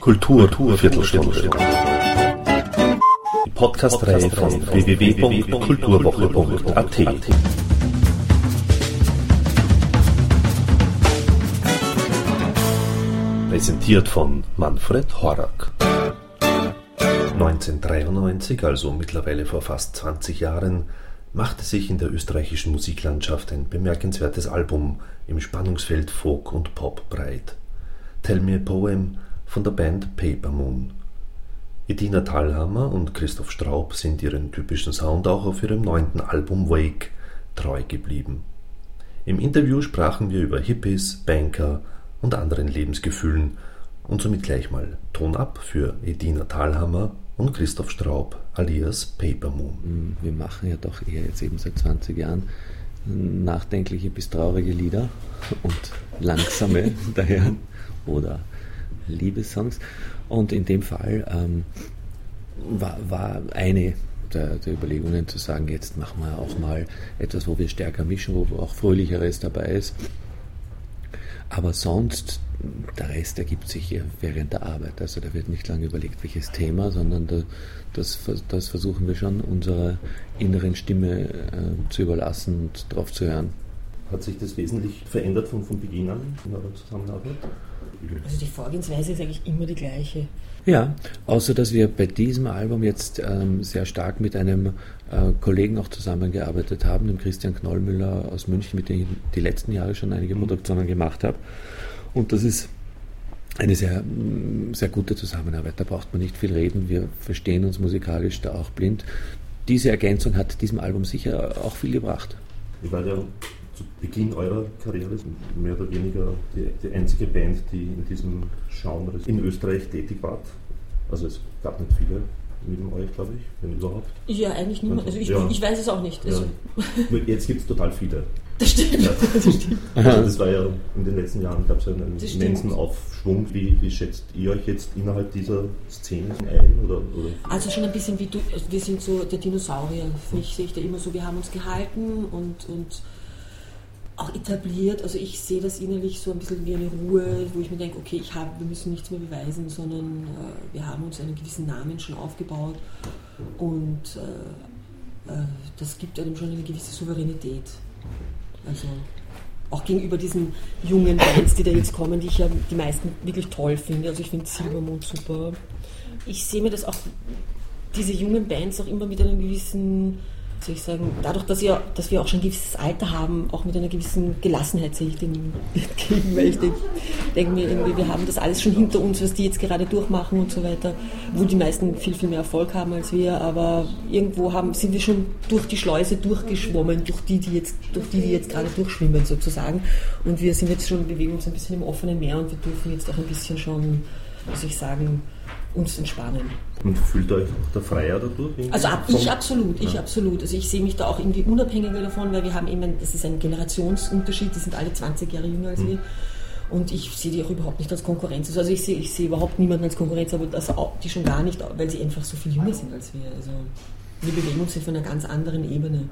Kultur, Kultur Viertelstunde. Die Podcast-Reihe von www.kulturwoche.at. Präsentiert von Manfred Horak. 1993, also mittlerweile vor fast 20 Jahren, machte sich in der österreichischen Musiklandschaft ein bemerkenswertes Album im Spannungsfeld Folk und Pop breit. Tell Me a Poem von der Band Paper Moon. Edina Thalhammer und Christoph Straub sind ihren typischen Sound auch auf ihrem neunten Album Wake treu geblieben. Im Interview sprachen wir über Hippies, Banker und anderen Lebensgefühlen und somit gleich mal Ton ab für Edina Thalhammer und Christoph Straub alias Paper Moon. Mm, wir machen ja doch eher jetzt eben seit 20 Jahren nachdenkliche bis traurige Lieder und langsame daher oder Liebessongs. Und in dem Fall ähm, war, war eine der, der, Überlegungen zu sagen, jetzt machen wir auch mal etwas, wo wir stärker mischen, wo auch Fröhlicheres dabei ist. Aber sonst, der Rest ergibt sich hier während der Arbeit. Also da wird nicht lange überlegt, welches Thema, sondern da, das, das versuchen wir schon, unserer inneren Stimme äh, zu überlassen und drauf zu hören. Hat sich das wesentlich verändert von, von Beginn an in eurer Zusammenarbeit? Also die Vorgehensweise ist eigentlich immer die gleiche. Ja, außer dass wir bei diesem Album jetzt ähm, sehr stark mit einem äh, Kollegen auch zusammengearbeitet haben, dem Christian Knollmüller aus München, mit dem ich die letzten Jahre schon einige mhm. Produktionen gemacht habe. Und das ist eine sehr, sehr gute Zusammenarbeit. Da braucht man nicht viel reden. Wir verstehen uns musikalisch da auch blind. Diese Ergänzung hat diesem Album sicher auch viel gebracht. Ich war ja zu Beginn eurer Karriere mehr oder weniger die, die einzige Band, die in diesem Genre in Österreich tätig war. Also es gab nicht viele neben euch, glaube ich, wenn überhaupt. Ja, eigentlich niemand. Also ich, ja. ich weiß es auch nicht. Also ja. Jetzt gibt es total viele. Das stimmt. Ja. Das, stimmt. Also das war ja in den letzten Jahren gab es ja einen immensen Aufschwung. Wie, wie, schätzt ihr euch jetzt innerhalb dieser Szene ein? Oder, oder? Also schon ein bisschen wie du, also wir sind so der Dinosaurier. Für mich sehe ich da immer so, wir haben uns gehalten und, und auch etabliert. Also ich sehe das innerlich so ein bisschen wie eine Ruhe, wo ich mir denke, okay, ich hab, wir müssen nichts mehr beweisen, sondern äh, wir haben uns einen gewissen Namen schon aufgebaut und äh, äh, das gibt einem schon eine gewisse Souveränität. Also auch gegenüber diesen jungen Bands, die da jetzt kommen, die ich ja die meisten wirklich toll finde. Also ich finde Silbermond super. Ich sehe mir das auch, diese jungen Bands auch immer mit einem gewissen soll ich sagen, dadurch, dass wir, dass wir auch schon ein gewisses Alter haben, auch mit einer gewissen Gelassenheit sehe ich dem entgegen, weil ich denke, denke mir irgendwie, wir haben das alles schon hinter uns, was die jetzt gerade durchmachen und so weiter, wo die meisten viel, viel mehr Erfolg haben als wir, aber irgendwo haben, sind wir schon durch die Schleuse durchgeschwommen, durch die, die jetzt, durch die, die jetzt gerade durchschwimmen sozusagen. Und wir sind jetzt schon, bewegen uns ein bisschen im offenen Meer und wir dürfen jetzt auch ein bisschen schon, muss ich sagen, uns entspannen. Und fühlt euch auch der Freier dadurch? Also ab, ich absolut, ich ja. absolut. Also ich sehe mich da auch irgendwie unabhängiger davon, weil wir haben eben, das ist ein Generationsunterschied, die sind alle 20 Jahre jünger als mhm. wir. Und ich sehe die auch überhaupt nicht als Konkurrenz. Also ich sehe, ich sehe überhaupt niemanden als Konkurrenz, aber das auch, die schon gar nicht, weil sie einfach so viel jünger sind als wir. Also wir bewegen uns hier von einer ganz anderen Ebene.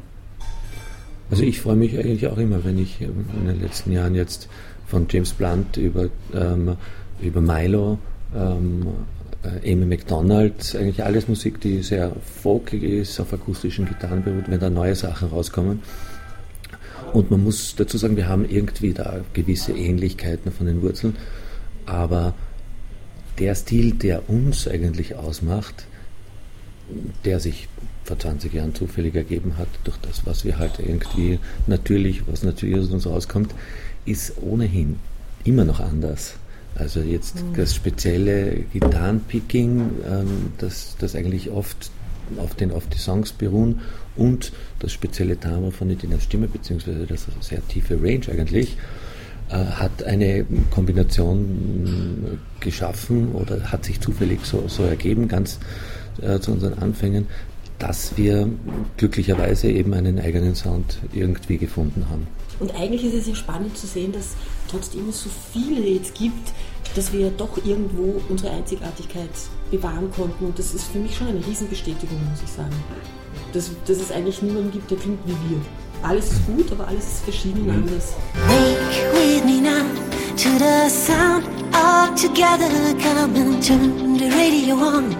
Also ich freue mich eigentlich auch immer, wenn ich in den letzten Jahren jetzt von James Blunt über, ähm, über Milo ähm, äh, Amy McDonald, eigentlich alles Musik, die sehr folkig ist, auf akustischen Gitarren beruht, wenn da neue Sachen rauskommen. Und man muss dazu sagen, wir haben irgendwie da gewisse Ähnlichkeiten von den Wurzeln, aber der Stil, der uns eigentlich ausmacht, der sich vor 20 Jahren zufällig ergeben hat, durch das, was wir halt irgendwie natürlich, was natürlich aus uns rauskommt, ist ohnehin immer noch anders. Also jetzt das spezielle Gitarrenpicking, ähm, das, das eigentlich oft auf, den, auf die Songs beruhen und das spezielle Timbre von Edinas Stimme, beziehungsweise das sehr tiefe Range eigentlich, äh, hat eine Kombination geschaffen oder hat sich zufällig so, so ergeben, ganz äh, zu unseren Anfängen, dass wir glücklicherweise eben einen eigenen Sound irgendwie gefunden haben. Und eigentlich ist es ja spannend zu sehen, dass trotzdem es so viele jetzt gibt, dass wir doch irgendwo unsere Einzigartigkeit bewahren konnten. Und das ist für mich schon eine Riesenbestätigung, muss ich sagen. Dass, dass es eigentlich niemanden gibt, der klingt wie wir. Alles ist gut, aber alles ist verschieden und anders. Make to the sound all together. Come and turn the radio on.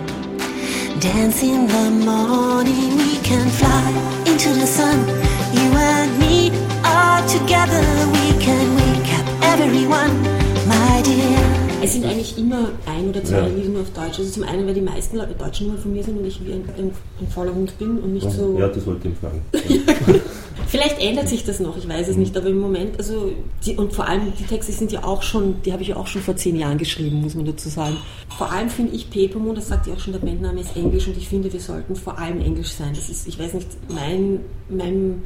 Dance in the morning, we can fly into the sun. You and me all together, we can wake up everyone, my dear. Es sind eigentlich immer ein oder zwei ja. Lieder nur auf Deutsch. Also zum einen, weil die meisten Leute Deutschen nur von mir sind und ich wie ein, ein, ein fauler Hund bin und nicht so. Ja, das wollte ich fragen. Vielleicht ändert sich das noch, ich weiß es nicht, aber im Moment, also, die, und vor allem die Texte sind ja auch schon, die habe ich ja auch schon vor zehn Jahren geschrieben, muss man dazu sagen. Vor allem finde ich Papermoon, das sagt ja auch schon, der Bandname ist Englisch und ich finde, wir sollten vor allem Englisch sein. Das ist, ich weiß nicht, mein, mein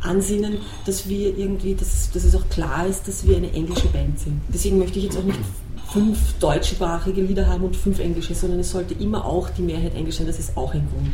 Ansinnen, dass wir irgendwie, dass, dass es auch klar ist, dass wir eine englische Band sind. Deswegen möchte ich jetzt auch nicht fünf deutschsprachige Lieder haben und fünf englische, sondern es sollte immer auch die Mehrheit englisch sein. Das ist auch ein Grund.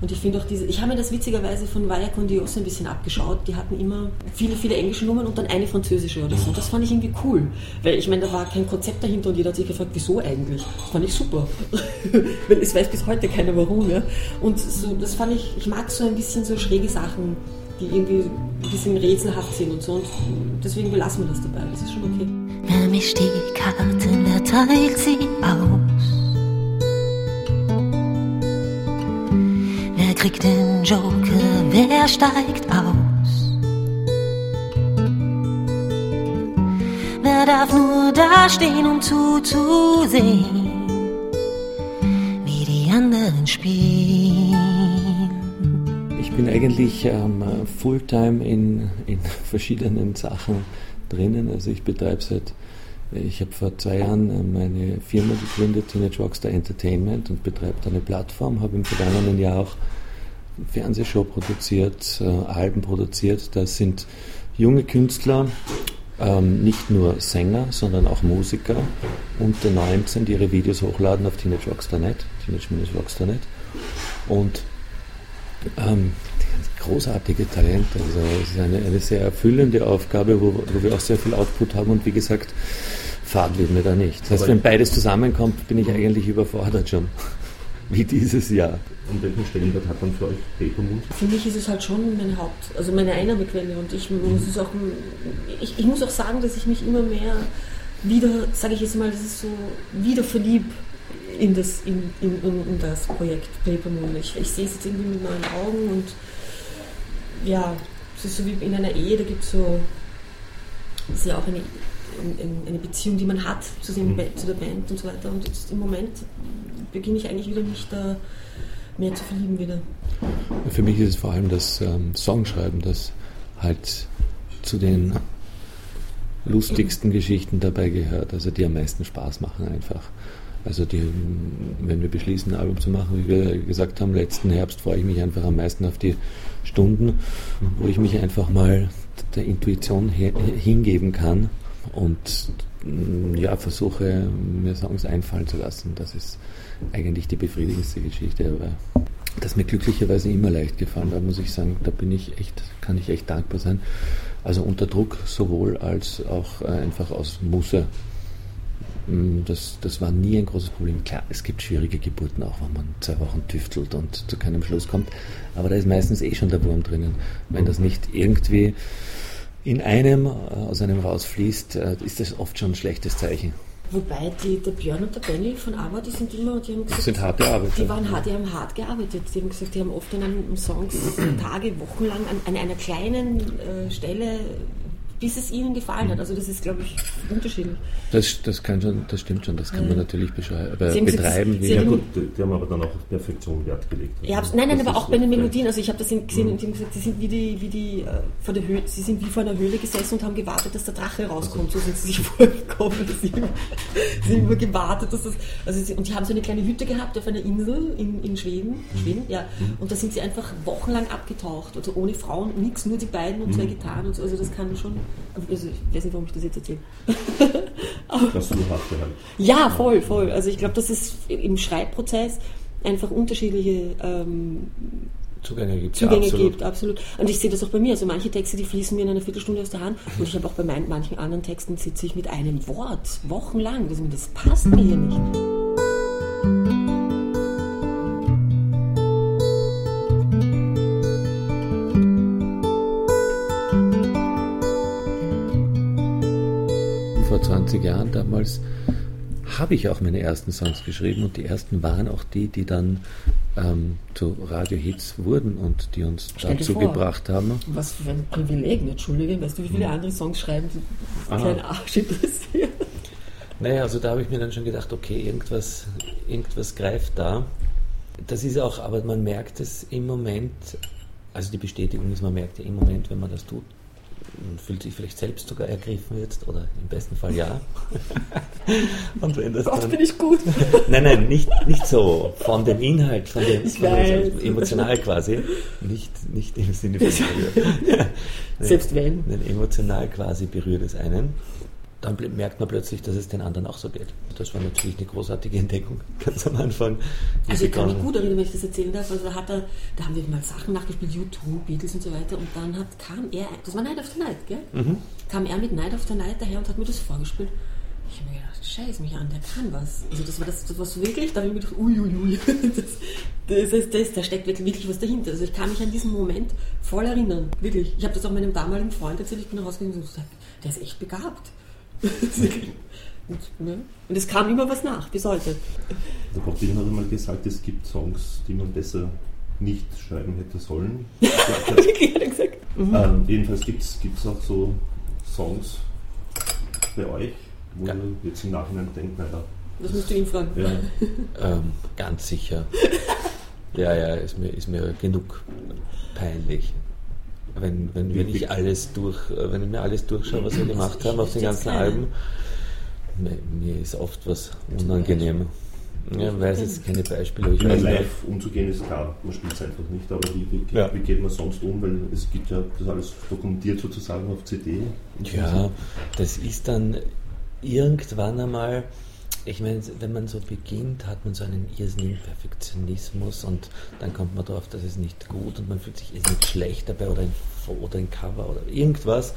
Und ich finde auch diese, ich habe mir das witzigerweise von Vaya con Dios ein bisschen abgeschaut. Die hatten immer viele, viele englische Nummern und dann eine französische oder so. Das fand ich irgendwie cool. Weil ich meine, da war kein Konzept dahinter und jeder hat sich gefragt, wieso eigentlich? Das fand ich super. Weil es weiß bis heute keiner warum, ja. Und so, das fand ich, ich mag so ein bisschen so schräge Sachen, die irgendwie ein bisschen rätselhaft sind und so. Und deswegen belassen wir das dabei. Das ist schon okay. Wer mischt die Karten, wer teilt sie kriegt den Joker, wer steigt aus? Wer darf nur da stehen, um zuzusehen, wie die anderen spielen? Ich bin eigentlich ähm, Fulltime in, in verschiedenen Sachen drinnen. Also ich betreibe seit ich habe vor zwei Jahren äh, meine Firma gegründet, Teenage Rockstar Entertainment, und betreibe eine Plattform, habe im vergangenen Jahr auch Fernsehshow produziert, äh, Alben produziert. Das sind junge Künstler, ähm, nicht nur Sänger, sondern auch Musiker unter 19, die ihre Videos hochladen auf Teenage Rockstar.net, teenage-rockstar.net. Und ähm, großartige Talente. Also es ist eine, eine sehr erfüllende Aufgabe, wo, wo wir auch sehr viel Output haben und wie gesagt, Fahrt wird mir da nicht. Das heißt, wenn beides zusammenkommt, bin ich eigentlich überfordert schon wie dieses Jahr. Und welchen Stellenwert hat dann für euch Papermoon? Für mich ist es halt schon meine Haupt-, also meine Einnahmequelle und ich muss es auch, ich, ich muss auch sagen, dass ich mich immer mehr wieder, sage ich jetzt mal, das ist so, wieder verlieb in das, in, in, in das Projekt Papermoon. Ich, ich sehe es jetzt irgendwie mit neuen Augen und ja, es ist so wie in einer Ehe, da gibt es so, ist ja auch eine eine Beziehung, die man hat zu, dem, mhm. zu der Band und so weiter. Und jetzt im Moment beginne ich eigentlich wieder mich da mehr zu verlieben wieder. Für mich ist es vor allem das ähm, Songschreiben, das halt zu den lustigsten Geschichten dabei gehört, also die am meisten Spaß machen einfach. Also die, wenn wir beschließen, ein Album zu machen, wie wir gesagt haben, letzten Herbst freue ich mich einfach am meisten auf die Stunden, wo ich mich einfach mal der Intuition hingeben kann und mm, ja, versuche mir Songs einfallen zu lassen. Das ist eigentlich die befriedigendste Geschichte. Aber das mir glücklicherweise immer leicht gefallen da muss ich sagen, da bin ich echt, kann ich echt dankbar sein. Also unter Druck sowohl als auch äh, einfach aus Musse. Mm, das, das war nie ein großes Problem. Klar, es gibt schwierige Geburten auch, wenn man zwei Wochen tüftelt und zu keinem Schluss kommt. Aber da ist meistens eh schon der Wurm drinnen. Wenn das nicht irgendwie in einem äh, aus einem rausfließt, äh, ist das oft schon ein schlechtes Zeichen. Wobei die, der Björn und der Benny von ABBA, die sind immer, die haben gesagt, das sind hart gearbeitet. Die, waren hart, die haben hart gearbeitet. Die haben gesagt, die haben oft an einem Songs Tage, Wochenlang an, an einer kleinen äh, Stelle bis es ihnen gefallen hat. Also das ist, glaube ich, unterschiedlich. Das, das, kann schon, das stimmt schon, das kann ja. man natürlich äh, betreiben. Sie, Sie ja, gut, die haben aber dann auch auf Perfektion Wert gelegt. Ja, nein, nein, aber auch bei den Melodien. Also ich habe das gesehen mhm. und die haben gesagt, sie sind wie die, wie die äh, vor der Höhle, sie sind wie vor einer Höhle gesessen und haben gewartet, dass der Drache rauskommt. Also. So sind sie sich vorgekommen. Sie haben, sie haben immer gewartet, dass das. Also sie, und die haben so eine kleine Hütte gehabt auf einer Insel in, in Schweden. Mhm. Schweden, ja. Mhm. Und da sind sie einfach wochenlang abgetaucht. Also ohne Frauen, nichts, nur die beiden und zwei. Gitarren und so. Also das kann schon also ich weiß nicht, warum ich das jetzt erzähle. Dass du hart gehalten. Ja, voll, voll. Also ich glaube, dass es im Schreibprozess einfach unterschiedliche ähm, Zugänge gibt. Zugänge ja, absolut. gibt, absolut. Und ich sehe das auch bei mir. Also manche Texte, die fließen mir in einer Viertelstunde aus der Hand. Und ich habe auch bei manchen anderen Texten sitze ich mit einem Wort wochenlang. Das, das passt mir hier nicht. 20 Jahren damals habe ich auch meine ersten Songs geschrieben und die ersten waren auch die, die dann ähm, zu Radiohits wurden und die uns Stell dazu vor. gebracht haben. Was für ein Privileg, Entschuldige. Weißt du, wie viele andere Songs schreiben, die Aha. kein Arsch interessieren? Naja, also da habe ich mir dann schon gedacht, okay, irgendwas, irgendwas greift da. Das ist auch, aber man merkt es im Moment, also die Bestätigung ist, man merkt ja im Moment, wenn man das tut, man fühlt sich vielleicht selbst sogar ergriffen jetzt oder im besten Fall ja. Und wenn das Gott, dann, bin ich gut. Nein, nein, nicht, nicht so. Von dem Inhalt, von dem, von weiß. emotional quasi. Nicht, nicht im Sinne von Selbst wenn. Nein, emotional quasi berührt es einen. Dann merkt man plötzlich, dass es den anderen auch so geht. Das war natürlich eine großartige Entdeckung, ganz am Anfang. Also ich kann mich gut erinnern, wenn ich das erzählen darf. Also da, hat er, da haben wir mal Sachen nachgespielt, YouTube, Beatles und so weiter. Und dann hat, kam er, das war Night of the Night, gell? Mhm. Kam er mit Night of the Night daher und hat mir das vorgespielt. Ich habe mir gedacht, scheiß mich an, der kann was. Also das war das, das war so wirklich, da habe ich mir gedacht, uiuiui, das, das, ist, das, da steckt wirklich, wirklich was dahinter. Also ich kann mich an diesen Moment voll erinnern, wirklich. Ich habe das auch meinem damaligen Freund erzählt, ich bin rausgegangen und gesagt, der ist echt begabt. Und, ne? und es kam immer was nach, bis heute. Der Bob Dylan hat einmal gesagt, es gibt Songs, die man besser nicht schreiben hätte sollen. Wirklich, hat er gesagt. ähm, jedenfalls gibt es auch so Songs bei euch, wo Ja. ihr jetzt im Nachhinein denkt, naja, Das musst du ihn fragen. ja, Ähm, ganz sicher. Ja, ja, ist mir, ist mir genug peinlich. Wenn, wenn, wenn ich alles durch, äh, wenn ich mir alles durchschaue, was wir gemacht haben auf den ganzen. Alben, mir, mir ist oft was unangenehm. Ja, ich weiß jetzt keine Beispiele, ich weiß live umzugehen ist klar, man spielt es einfach nicht, aber wie, wie, Ja. wie geht man sonst um? Weil es gibt ja das alles dokumentiert sozusagen auf CD. Ja, das ist dann irgendwann einmal, ich meine, wenn man so beginnt, hat man so einen irrsinnigen Perfektionismus und dann kommt man drauf, das ist nicht gut und man fühlt sich irrsinnig schlecht dabei oder ein, oder ein Cover oder irgendwas.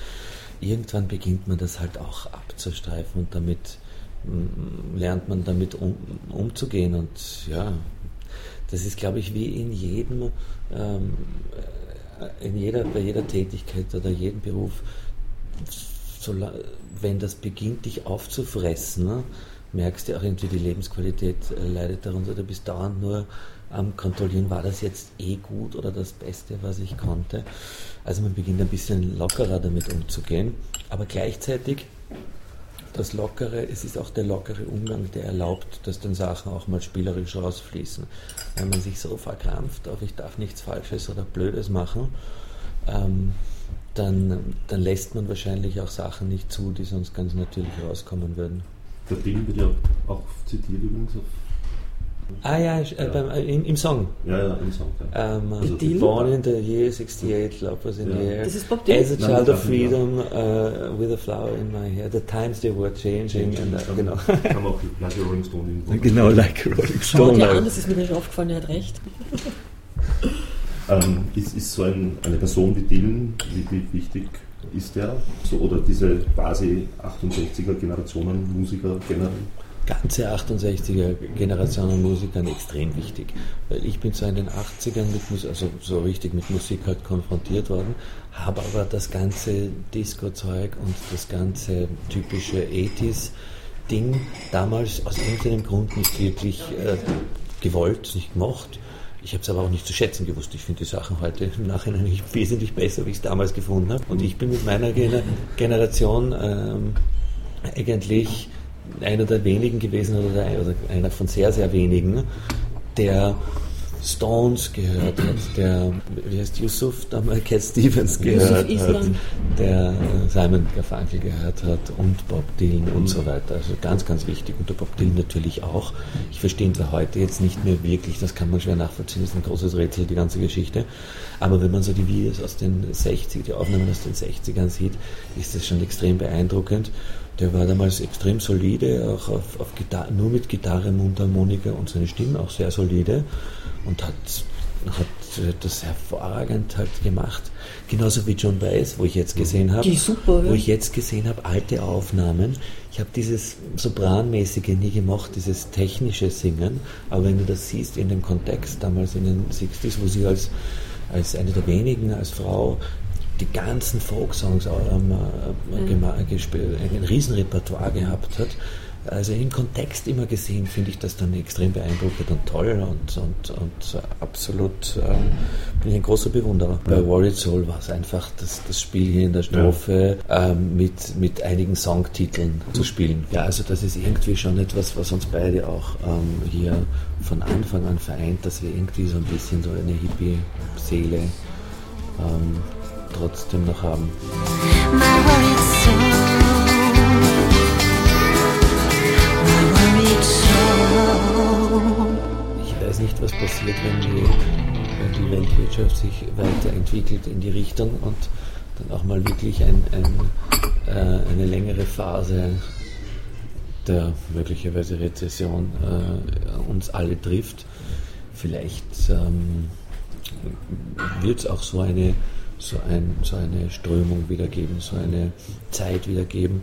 Irgendwann beginnt man das halt auch abzustreifen und damit mm, lernt man damit um, umzugehen und ja, das ist glaube ich wie in jedem, ähm, äh, in jeder, bei jeder Tätigkeit oder jedem Beruf, so, wenn das beginnt, dich aufzufressen, ne, merkst du auch irgendwie, die Lebensqualität äh, leidet darunter. Du bist dauernd nur am Kontrollieren, war das jetzt eh gut oder das Beste, was ich konnte. Also man beginnt ein bisschen lockerer damit umzugehen, aber gleichzeitig das Lockere, es ist auch der lockere Umgang, der erlaubt, dass dann Sachen auch mal spielerisch rausfließen. Wenn man sich so verkrampft auf, ich darf nichts Falsches oder Blödes machen, ähm, dann, dann lässt man wahrscheinlich auch Sachen nicht zu, die sonst ganz natürlich rauskommen würden. Der Film wird ja auch zitiert übrigens auf, Ah ja, äh, Ja. Beim, äh, im, im Song. ja, ja, im Song. Ja. Ähm, Also Dylan? Born in the year 68, Love was in Ja. the air. Das ist Bob Dylan? As a Nein, child das of freedom, uh, with a flower in my hair. The times they were changing. And, uh, genau. Kann man auch Like a Rolling Stone irgendwo. genau, like a Rolling Schau Stone. dir like- an, das ist mir nicht aufgefallen, er hat recht. Ähm, ist, ist so ein, eine Person wie Dylan, wie wichtig ist der? So, oder diese quasi 68er Generationen Musiker generell? ganze 68er Generationen Musikern extrem wichtig. Weil ich bin so in den 80ern mit also so richtig mit Musik halt konfrontiert worden, habe aber das ganze Disco-Zeug und das ganze typische 80s Ding damals aus irgendeinem Grund nicht wirklich äh, gewollt, nicht gemocht. Ich habe es aber auch nicht zu schätzen gewusst. Ich finde die Sachen heute im Nachhinein wesentlich besser, wie ich es damals gefunden habe. Und ich bin mit meiner Gener Generation ähm, eigentlich einer der wenigen gewesen oder, der, oder einer von sehr, sehr wenigen, der Stones gehört hat, der, wie heißt Yusuf, damals Cat Stevens gehört hat, Islam. der äh, Simon Garfunkel gehört hat und Bob Dylan und so weiter. Also ganz, ganz wichtig. Und der Bob Dylan natürlich auch. Ich verstehe ihn zwar heute jetzt nicht mehr wirklich, das kann man schwer nachvollziehen, das ist ein großes Rätsel, die ganze Geschichte. Aber wenn man so die Videos aus den 60 die Aufnahmen aus den 60ern sieht, ist das schon extrem beeindruckend. Der war damals extrem solide, auch auf, auf Gitarre, nur mit Gitarre, Mundharmonika und seine Stimme auch sehr solide und hat, hat das hervorragend halt gemacht. Genauso wie John Baez, wo ich jetzt gesehen habe, Die super, wo ich jetzt gesehen habe, alte Aufnahmen. Ich habe dieses Sopranmäßige nie gemacht, dieses technische Singen, aber wenn du das siehst in dem Kontext damals in den 60s, wo sie als, als eine der wenigen, als Frau die ganzen Folksongs ähm, äh, gespielt, ein Riesenrepertoire gehabt hat. Also im Kontext immer gesehen finde ich das dann extrem beeindruckend und toll und, und, und absolut ähm, bin ich ein großer Bewunderer. Bei Warrior Soul war es einfach das, das Spiel hier in der Strophe ähm, mit, mit einigen Songtiteln zu spielen. Ja, also das ist irgendwie schon etwas, was uns beide auch ähm, hier von Anfang an vereint, dass wir irgendwie so ein bisschen so eine Hippie-Seele ähm, trotzdem noch haben. Was passiert, wenn die, wenn die Weltwirtschaft sich weiterentwickelt in die Richtung und dann auch mal wirklich ein, ein, äh, eine längere Phase der möglicherweise Rezession äh, uns alle trifft. Vielleicht ähm, wird es auch so eine, so, ein, so eine Strömung wieder geben, so eine Zeit wieder geben,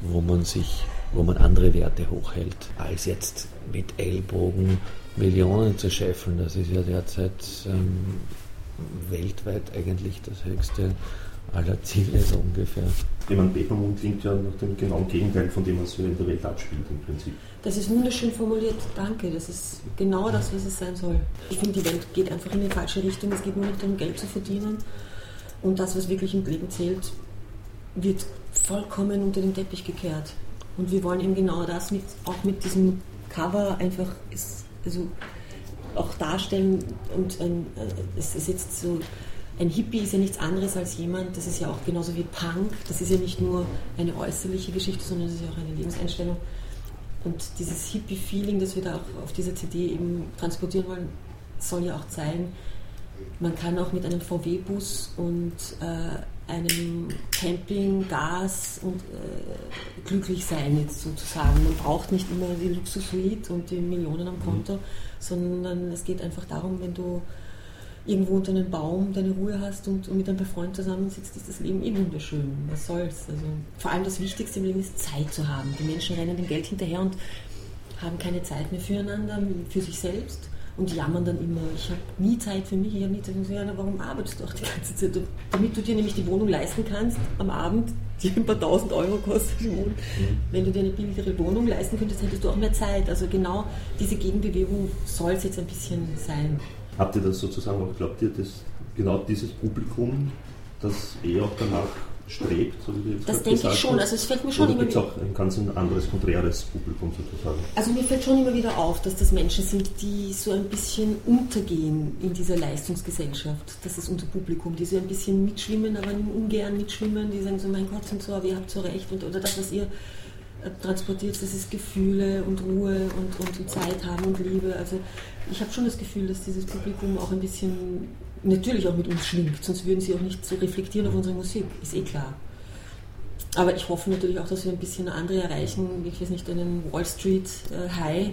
wo man sich, wo man andere Werte hochhält, als jetzt mit Ellbogen Millionen zu scheffeln. Das ist ja derzeit ähm, weltweit eigentlich das höchste aller Ziele so ungefähr. Ich meine, Papermoon klingt ja nach dem genauen Gegenteil von dem, was sich in der Welt abspielt im Prinzip. Das ist wunderschön formuliert, danke. Das ist genau das, was es sein soll. Ich finde, die Welt geht einfach in die falsche Richtung. Es geht nur nicht darum, Geld zu verdienen. Und das, was wirklich im Leben zählt, wird vollkommen unter den Teppich gekehrt. Und wir wollen eben genau das mit, auch mit diesem Cover einfach ist, also auch darstellen. Und ein, äh, es ist jetzt so, ein Hippie ist ja nichts anderes als jemand, das ist ja auch genauso wie Punk, das ist ja nicht nur eine äußerliche Geschichte, sondern das ist ja auch eine Lebenseinstellung. Und dieses Hippie-Feeling, das wir da auch auf dieser CD eben transportieren wollen, soll ja auch zeigen, man kann auch mit einem VW-Bus und äh, einem Camping, Gas und äh, glücklich sein, jetzt sozusagen. Man braucht nicht immer die Luxussuite und die Millionen am Konto, mhm. sondern es geht einfach darum, wenn du irgendwo unter einem Baum deine Ruhe hast und, und mit einem Freund zusammensitzt, ist das Leben eh wunderschön. Was soll's? Also, vor allem das Wichtigste im Leben ist Zeit zu haben. Die Menschen rennen dem Geld hinterher und haben keine Zeit mehr füreinander, für sich selbst und jammern dann immer, ich habe nie Zeit für mich, ich habe nie Zeit für mich. Ja, warum arbeitest du auch die ganze Zeit? Damit du dir nämlich die Wohnung leisten kannst am Abend, die ein paar tausend Euro kostet. Mhm. Wenn du dir eine billigere Wohnung leisten könntest, hättest du auch mehr Zeit. Also genau diese Gegenbewegung soll es jetzt ein bisschen sein. Habt ihr das sozusagen auch, glaubt ihr, dass genau dieses Publikum, das eh auch danach strebt, so wie jetzt Das denke ich schon, also es fällt mir schon Oder immer wieder... auch ein ganz anderes, konträres Publikum sozusagen? Also mir fällt schon immer wieder auf, dass das Menschen sind, die so ein bisschen untergehen in dieser Leistungsgesellschaft. Das ist unser Publikum, die so ein bisschen mitschwimmen, aber ungern mitschwimmen, die sagen so, mein Gott, und so, aber ihr habt so recht, und, oder das, was ihr transportiert, das ist Gefühle und Ruhe und, und Zeit haben und Liebe. Also ich habe schon das Gefühl, dass dieses Publikum auch ein bisschen natürlich auch mit uns schwingt, sonst würden sie auch nicht so reflektieren auf unsere Musik, ist eh klar. Aber ich hoffe natürlich auch, dass wir ein bisschen andere erreichen, ich weiß nicht, einen Wall Street äh, High.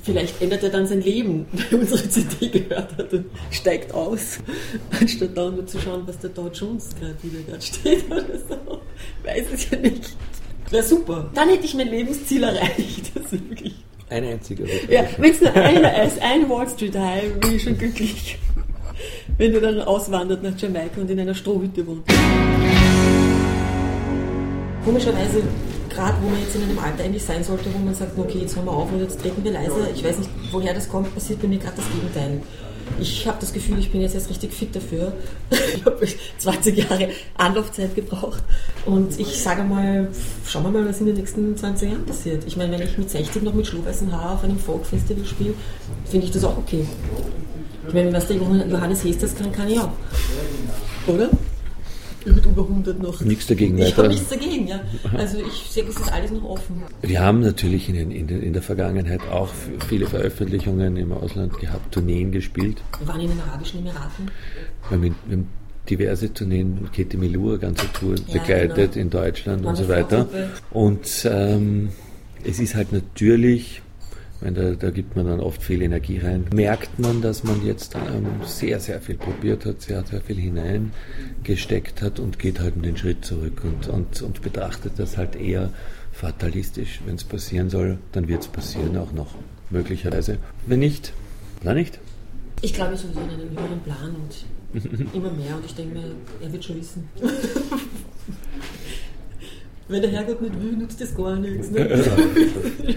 Vielleicht ändert er dann sein Leben, weil unsere CD gehört hat und steigt aus, anstatt da nur zu schauen, was der Dow Jones gerade wieder gerade steht oder so. Weiß es ja nicht. Wäre super. Dann hätte ich mein Lebensziel erreicht. Das ist wirklich. Ein einziger. Ja, wenn es nur einer ist, ein Wall Street High, bin ich schon glücklich. Wenn du dann auswandert nach Jamaika und in einer Strohhütte wohnt. Komischerweise, gerade wo man jetzt in einem Alter eigentlich sein sollte, wo man sagt, okay, jetzt hören wir auf und jetzt treten wir leiser, ich weiß nicht, woher das kommt, passiert bei mir gerade das Gegenteil ich habe das Gefühl, ich bin jetzt erst richtig fit dafür. Ich habe 20 Jahre Anlaufzeit gebraucht. Und ich sage mal, schauen wir mal, was in den nächsten 20 Jahren passiert. Ich meine, wenn ich mit 60 noch mit schlohweißen Haar auf einem Folkfestival spiele, finde ich das auch okay. Ich meine, was der Johannes Hesters kann, kann ich auch. Oder? mit über 100 noch. Nichts dagegen. Ich habe nichts dagegen, ja. Also ich sehe, es ist alles noch offen. Wir haben natürlich in, in, in, der Vergangenheit auch viele Veröffentlichungen im Ausland gehabt, Tourneen gespielt. Wir waren in den Arabischen Emiraten. Wir haben, wir haben diverse Tourneen, Katie Milur, ganze Tour ja, begleitet genau. in Deutschland und so weiter. Und ähm, es ist halt natürlich meine, da, da, gibt man dann oft viel Energie rein. Merkt man, dass man jetzt ähm, sehr, sehr viel probiert hat, sehr, sehr viel hineingesteckt hat und geht halt den Schritt zurück und, und, und betrachtet das halt eher fatalistisch. Wenn es passieren soll, dann wird es passieren auch noch, möglicherweise. Wenn nicht, dann nicht. Ich glaube sowieso an einen höheren Plan und immer mehr und ich denke mir, er wird schon wissen. Wenn der Herrgott nicht will, nützt das gar nichts. Ne?